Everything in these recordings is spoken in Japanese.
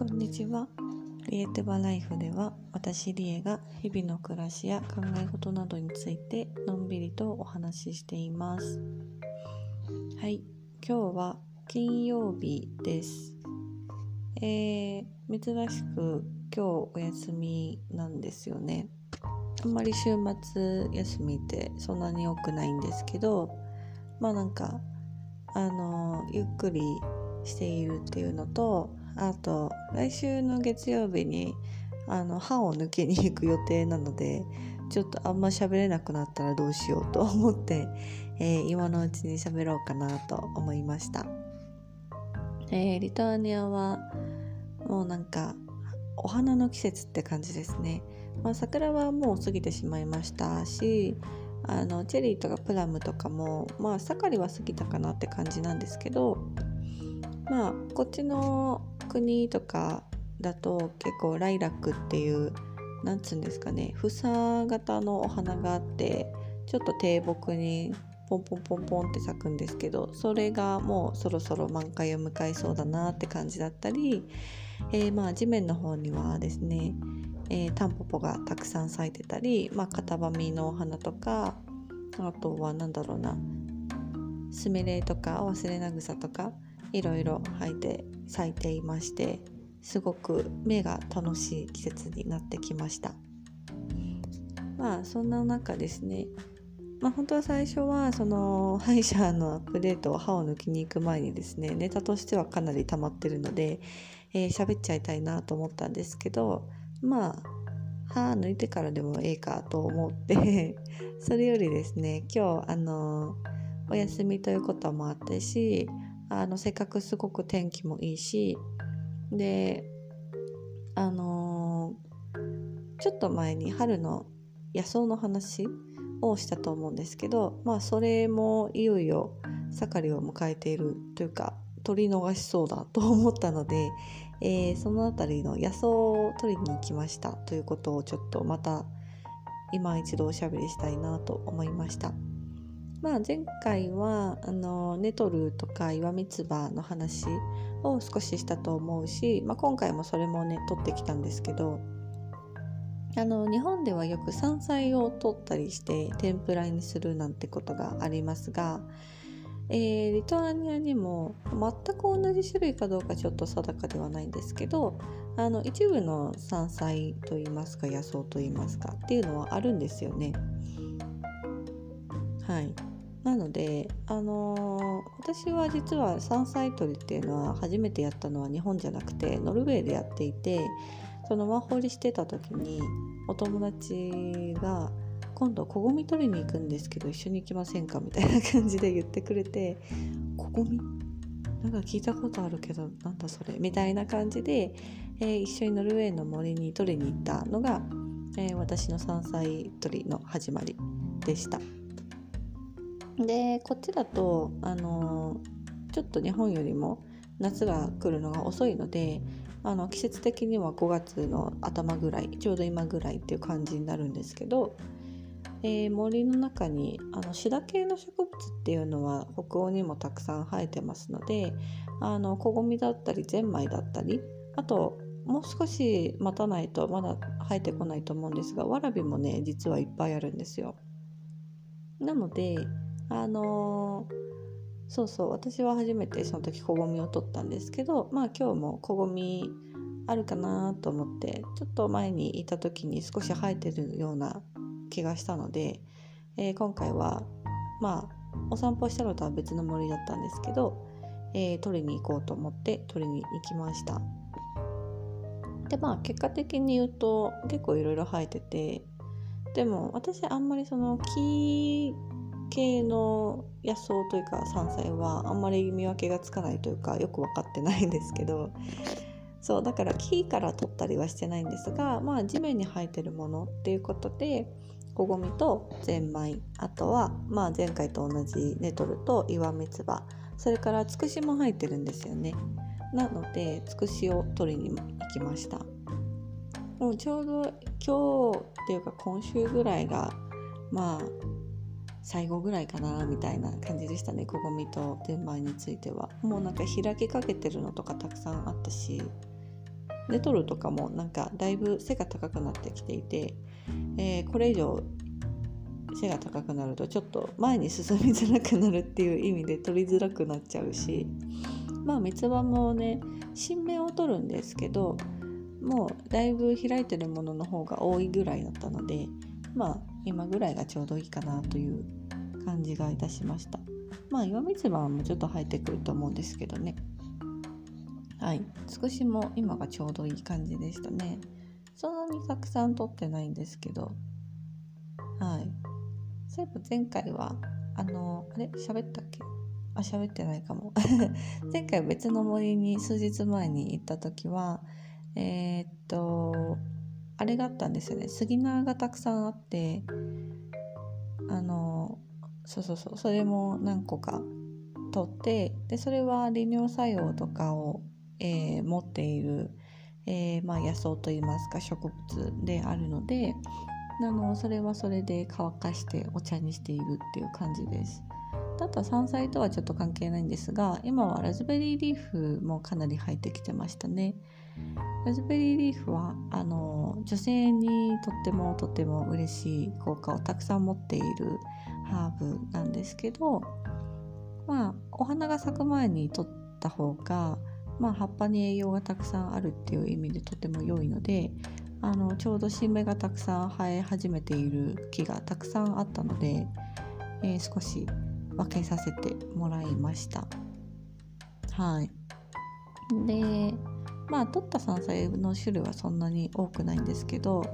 こんにちは。リエテバライフでは私リエが日々の暮らしや考え事などについてのんびりとお話ししています。はい、今日は金曜日です。えー、珍しく今日お休みなんですよね。あんまり週末休みってそんなに多くないんですけど、まあなんかあのゆっくりしているっていうのとあと来週の月曜日にあの歯を抜けに行く予定なのでちょっとあんま喋れなくなったらどうしようと思って、えー今のうちに喋ろうかなと思いました、えーリトアニアはもうなんかお花の季節って感じですね、まあ、桜はもう過ぎてしまいましたしあのチェリーとかプラムとかもまあ盛りは過ぎたかなって感じなんですけどまあこっちの国とかだと結構ライラックっていうなんつうんですかね房型のお花があってちょっと低木にポンポンポンポンって咲くんですけどそれがもうそろそろ満開を迎えそうだなって感じだったり、えーまあ地面の方にはですねえータンポポがたくさん咲いてたり、まあ、カタバミのお花とかあとは何だろうなスミレとかワスレナグサとかいろいろ咲いて咲いていましてすごく目が楽しい季節になってきました。まあそんな中ですねまあ本当は最初はその歯医者のアップデートを歯を抜きに行く前にですねネタとしてはかなり溜まってるのでえー喋っちゃいたいなと思ったんですけどまあ歯抜いてからでもええかと思って それよりですね今日あのお休みということもあってしあのせっかくすごく天気もいいしであのちょっと前に春の野草の話をしたと思うんですけどまあそれもいよいよ盛りを迎えているというか取り逃しそうだと思ったので、えーその辺りの野草を取りに行きましたということをちょっとまた今一度おしゃべりしたいなと思いました。まあ、前回はあのネトルとか岩三つ葉の話を少ししたと思うし、まあ、今回もそれもね取ってきたんですけどあの日本ではよく山菜を取ったりして天ぷらにするなんてことがありますが、えーリトアニアにも全く同じ種類かどうかちょっと定かではないんですけどあの一部の山菜といいますか野草といいますかっていうのはあるんですよね。はい、なので、あのー私は実は山菜採りっていうのは初めてやったのは日本じゃなくてノルウェーでやっていてそのワーホリしてた時にお友達が「今度こごみ取りに行くんですけど一緒に行きませんか?」みたいな感じで言ってくれて「こごみなんか聞いたことあるけどなんだそれ」みたいな感じで、えー一緒にノルウェーの森に取りに行ったのが、えー私の山菜採りの始まりでした。でこっちだとあのちょっと日本よりも夏が来るのが遅いのであの季節的には5月の頭ぐらいちょうど今ぐらいっていう感じになるんですけど、えー森の中にあのシダ系の植物っていうのは北欧にもたくさん生えてますのであの小ゴミだったりゼンマイだったりあともう少し待たないとまだ生えてこないと思うんですがわらびもね実はいっぱいあるんですよ。なのであのそうそう私は初めてその時小ゴミを取ったんですけどまあ今日も小ゴミあるかなと思ってちょっと前にいた時に少し生えてるような気がしたので、えー今回はまあお散歩したのとは別の森だったんですけど、えー取りに行こうと思って取りに行きました。でまあ結果的に言うと結構いろいろ生えててでも私あんまりその木系の野草というか山菜はあんまり見分けがつかないというかよく分かってないんですけど。そうだから木から取ったりはしてないんですがまあ地面に生えてるものっていうことで小ゴミとゼンマイあとはまあ前回と同じネトルと岩三つ葉それからツクシも生えてるんですよね。なのでツクシを取りに行きました。もうちょうど今日っていうか今週ぐらいがまあ最後ぐらいかなみたいな感じでしたねこごみとゼンマイについては。もうなんか開きかけてるのとかたくさんあったし。ネトルとかもなんかだいぶ背が高くなってきていて、えー、これ以上背が高くなるとちょっと前に進みづらくなるっていう意味で取りづらくなっちゃうし。まあ三つ葉もね新芽を取るんですけどもうだいぶ開いてるものの方が多いぐらいだったのでまあ今ぐらいがちょうどいいかなという感じがいたしました。まあ岩三つ葉もちょっと生えてくると思うんですけどね。はい。少しも今がちょうどいい感じでしたね。そんなにたくさん取ってないんですけど。はい。そういえば前回はあのあれ？喋ったっけ？あ喋ってないかも。前回別の森に数日前に行った時はえー、っとあれがあったんですよね杉菜がたくさんあってあのそうそうそうそれも何個か取ってでそれは利尿作用とかを、えー、持っている、えー、まあ、野草といいますか植物であるのであのそれはそれで乾かしてお茶にしているっていう感じです。あとは山菜とはちょっと関係ないんですが今はラズベリーリーフもかなり入ってきてましたね。ラズベリーリーフはあの女性にとってもとても嬉しい効果をたくさん持っているハーブなんですけどまあお花が咲く前に取った方が、まあ、葉っぱに栄養がたくさんあるっていう意味でとても良いのであのちょうど新芽がたくさん生え始めている木がたくさんあったので、えー、少し分けさせてもらいました。はい、でまあ取った山菜の種類はそんなに多くないんですけど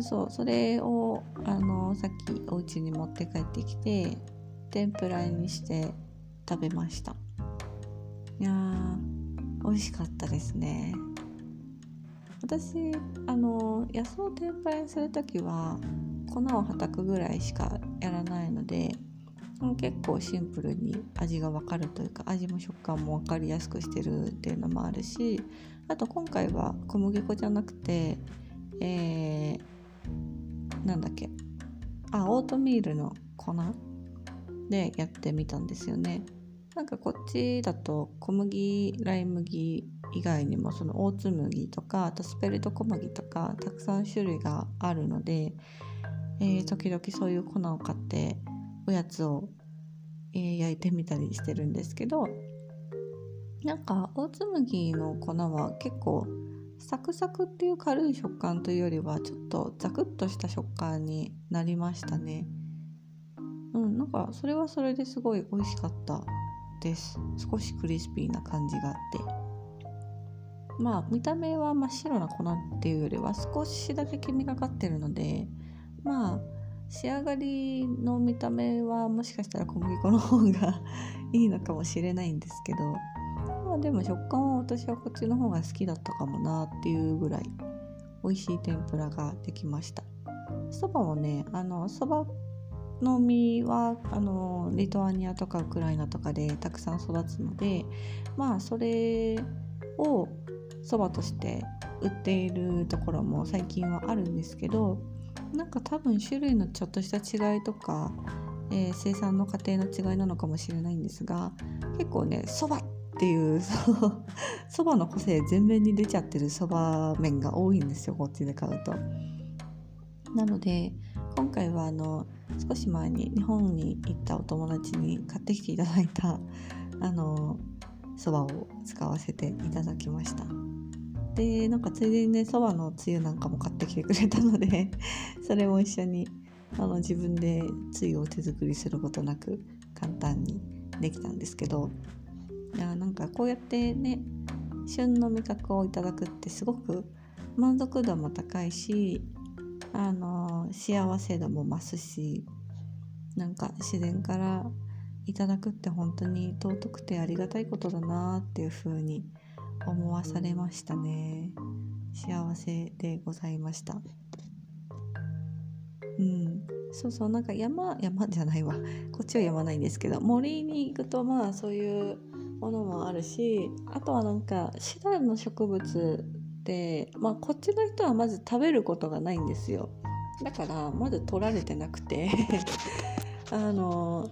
そうそれをあのさっきお家に持って帰ってきて天ぷらにして食べました。いやー美味しかったですね。私あの野草天ぷらにする時は粉をはたくぐらいしかやらないので結構シンプルに味が分かるというか味も食感も分かりやすくしてるっていうのもあるしあと今回は小麦粉じゃなくてえー、なんだっけあオートミールの粉でやってみたんですよね。なんかこっちだと小麦ライ麦以外にもそのオーツ麦とかあとスペルト小麦とかたくさん種類があるので、えー、時々そういう粉を買っておやつを、えー、焼いてみたりしてるんですけどなんかオーツ麦の粉は結構サクサクっていう軽い食感というよりはちょっとザクッとした食感になりましたね。うんなんかそれはそれですごい美味しかったです。少しクリスピーな感じがあって。まあ見た目は真っ白な粉っていうよりは少しだけ黄みがかってるのでまあ仕上がりの見た目はもしかしたら小麦粉の方がいいのかもしれないんですけどまあでも食感は私はこっちの方が好きだったかもなっていうぐらい美味しい天ぷらができました。そばもねあのそばの実はあのリトアニアとかウクライナとかでたくさん育つのでまあそれをそばとして売っているところも最近はあるんですけどなんか多分種類のちょっとした違いとか、えー、生産の過程の違いなのかもしれないんですが結構ねそばっていう そばの個性全面に出ちゃってるそば麺が多いんですよこっちで買うと。なので今回はあの少し前に日本に行ったお友達に買ってきていただいたあのそばを使わせていただきました。でなんかついでにねそばのつゆなんかも買ってきてくれたので それも一緒にあの自分でつゆを手作りすることなく簡単にできたんですけどいやなんかこうやってね旬の味覚をいただくってすごく満足度も高いしあの幸せ度も増すしなんか自然からいただくって本当に尊くてありがたいことだなっていう風に思わされましたね。幸せでございました。うん。そうそうなんか山山じゃないわ。こっちは山ないんですけど森に行くとまあそういうものもあるしあとはなんかシダの植物ってまあこっちの人はまず食べることがないんですよ。だからまず取られてなくて。あの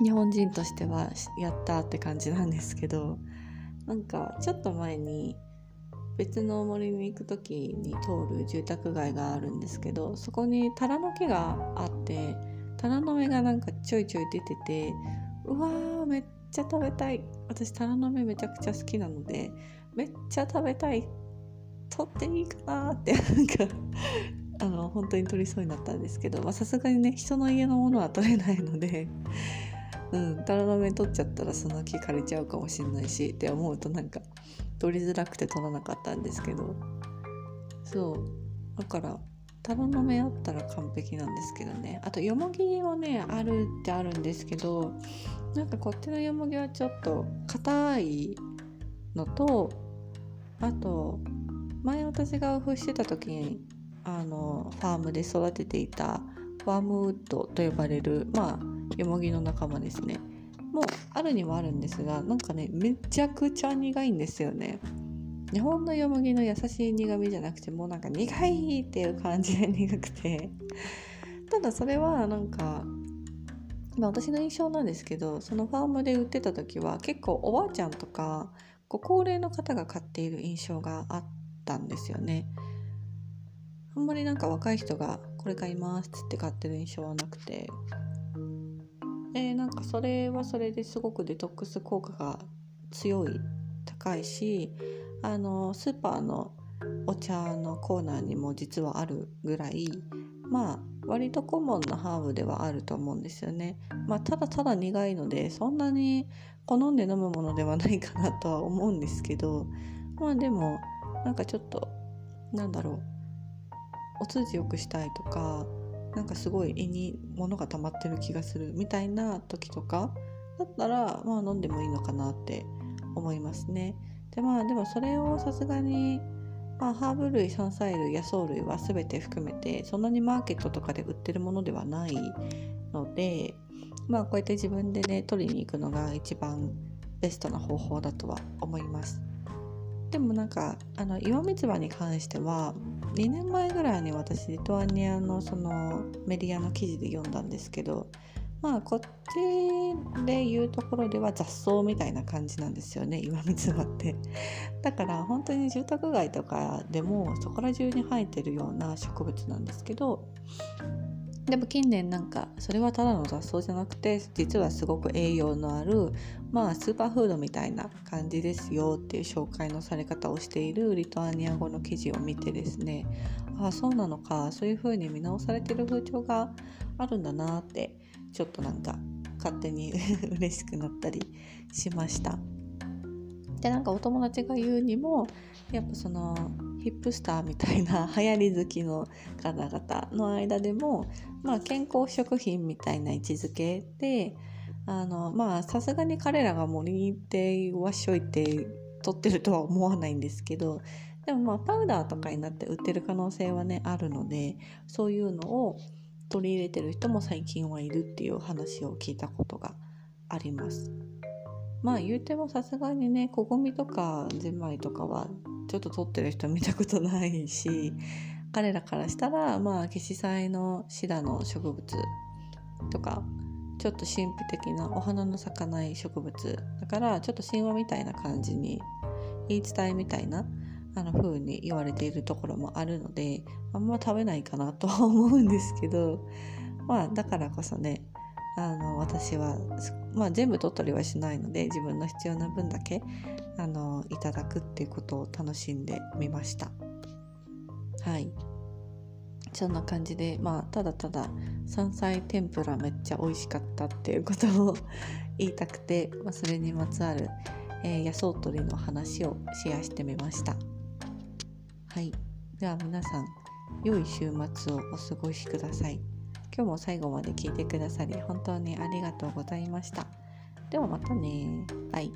日本人としてはやったって感じなんですけど。なんかちょっと前に別の森に行く時に通る住宅街があるんですけどそこにタラの木があってタラの芽がなんかちょいちょい出ててうわーめっちゃ食べたい。私タラの芽めちゃくちゃ好きなのでめっちゃ食べたい。取っていいかなってなんかあの本当に取りそうになったんですけどさすがにね人の家のものは取れないのでうんタラの芽取っちゃったらその木枯れちゃうかもしんないしって思うとなんか取りづらくて取らなかったんですけど。そう。だからタラの芽あったら完璧なんですけどね。あとよもぎもねあるってあるんですけどなんかこっちのよもぎはちょっと硬いのとあと前私がオフしてた時にあのファームで育てていたファームウッドと呼ばれるまあよもぎの仲間ですね。もうあるにはあるんですがなんかねめちゃくちゃ苦いんですよね。日本のよもぎの優しい苦味じゃなくてもうなんか苦いっていう感じで苦くて。ただそれはなんかまあ、私の印象なんですけどそのファームで売ってた時は結構おばあちゃんとかご高齢の方が買っている印象があったんですよね。あんまりなんか若い人がこれ買いますつって買ってる印象はなくて。えー、なんかそれはそれですごくデトックス効果が強い高いしあのスーパーのお茶のコーナーにも実はあるぐらいまあ割とコモンなハーブではあると思うんですよね。まあ、ただただ苦いのでそんなに好んで飲むものではないかなとは思うんですけどまあでもなんかちょっとなんだろうお通じよくしたいとかなんかすごい胃に物が溜まってる気がするみたいな時とかだったらまあ飲んでもいいのかなって思いますね。でまあでもそれをさすがにまあ、ハーブ類山菜類野草類は全て含めてそんなにマーケットとかで売ってるものではないのでまあこうやって自分でね取りに行くのが一番ベストな方法だとは思いますでもなんかあの岩三つ葉に関しては2年前ぐらいに私リトアニアのそのメディアの記事で読んだんですけどまあこっちで言うところでは雑草みたいな感じなんですよね 岩見つ葉って。だから本当に住宅街とかでもそこら中に生えてるような植物なんですけどでも近年なんかそれはただの雑草じゃなくて実はすごく栄養のあるまあスーパーフードみたいな感じですよっていう紹介のされ方をしているリトアニア語の記事を見てですねああそうなのかそういう風に見直されてる風潮があるんだなってちょっとなんか勝手に 嬉しくなったりしました。でなんかお友達が言うにもやっぱそのヒップスターみたいな流行り好きの方々の間でもまあ健康食品みたいな位置づけでまあさすがに彼らが森に行ってわしょいて取ってるとは思わないんですけどでもまあパウダーとかになって売ってる可能性はねあるのでそういうのを取り入れてる人も最近はいるっていう話を聞いたことがあります。まあ言うてもさすがにねこごみとかゼンマイとかはちょっと取ってる人見たことないし彼らからしたらまあケシサイのシダの植物とかちょっと神秘的なお花の咲かない植物だからちょっと神話みたいな感じに言い伝えみたいなあの風に言われているところもあるのであんま食べないかなとは思うんですけどまあだからこそねあの私は、まあ、全部取ったりはしないので自分の必要な分だけあのいただくっていうことを楽しんでみました。はいそんな感じでまあただただ山菜天ぷらめっちゃ美味しかったっていうことを 言いたくて、まあ、それにまつわる、えー、野草取りの話をシェアしてみました。はい。では皆さん、良い週末をお過ごしください。今日も最後まで聞いてくださり、本当にありがとうございました。ではまたね。バイ。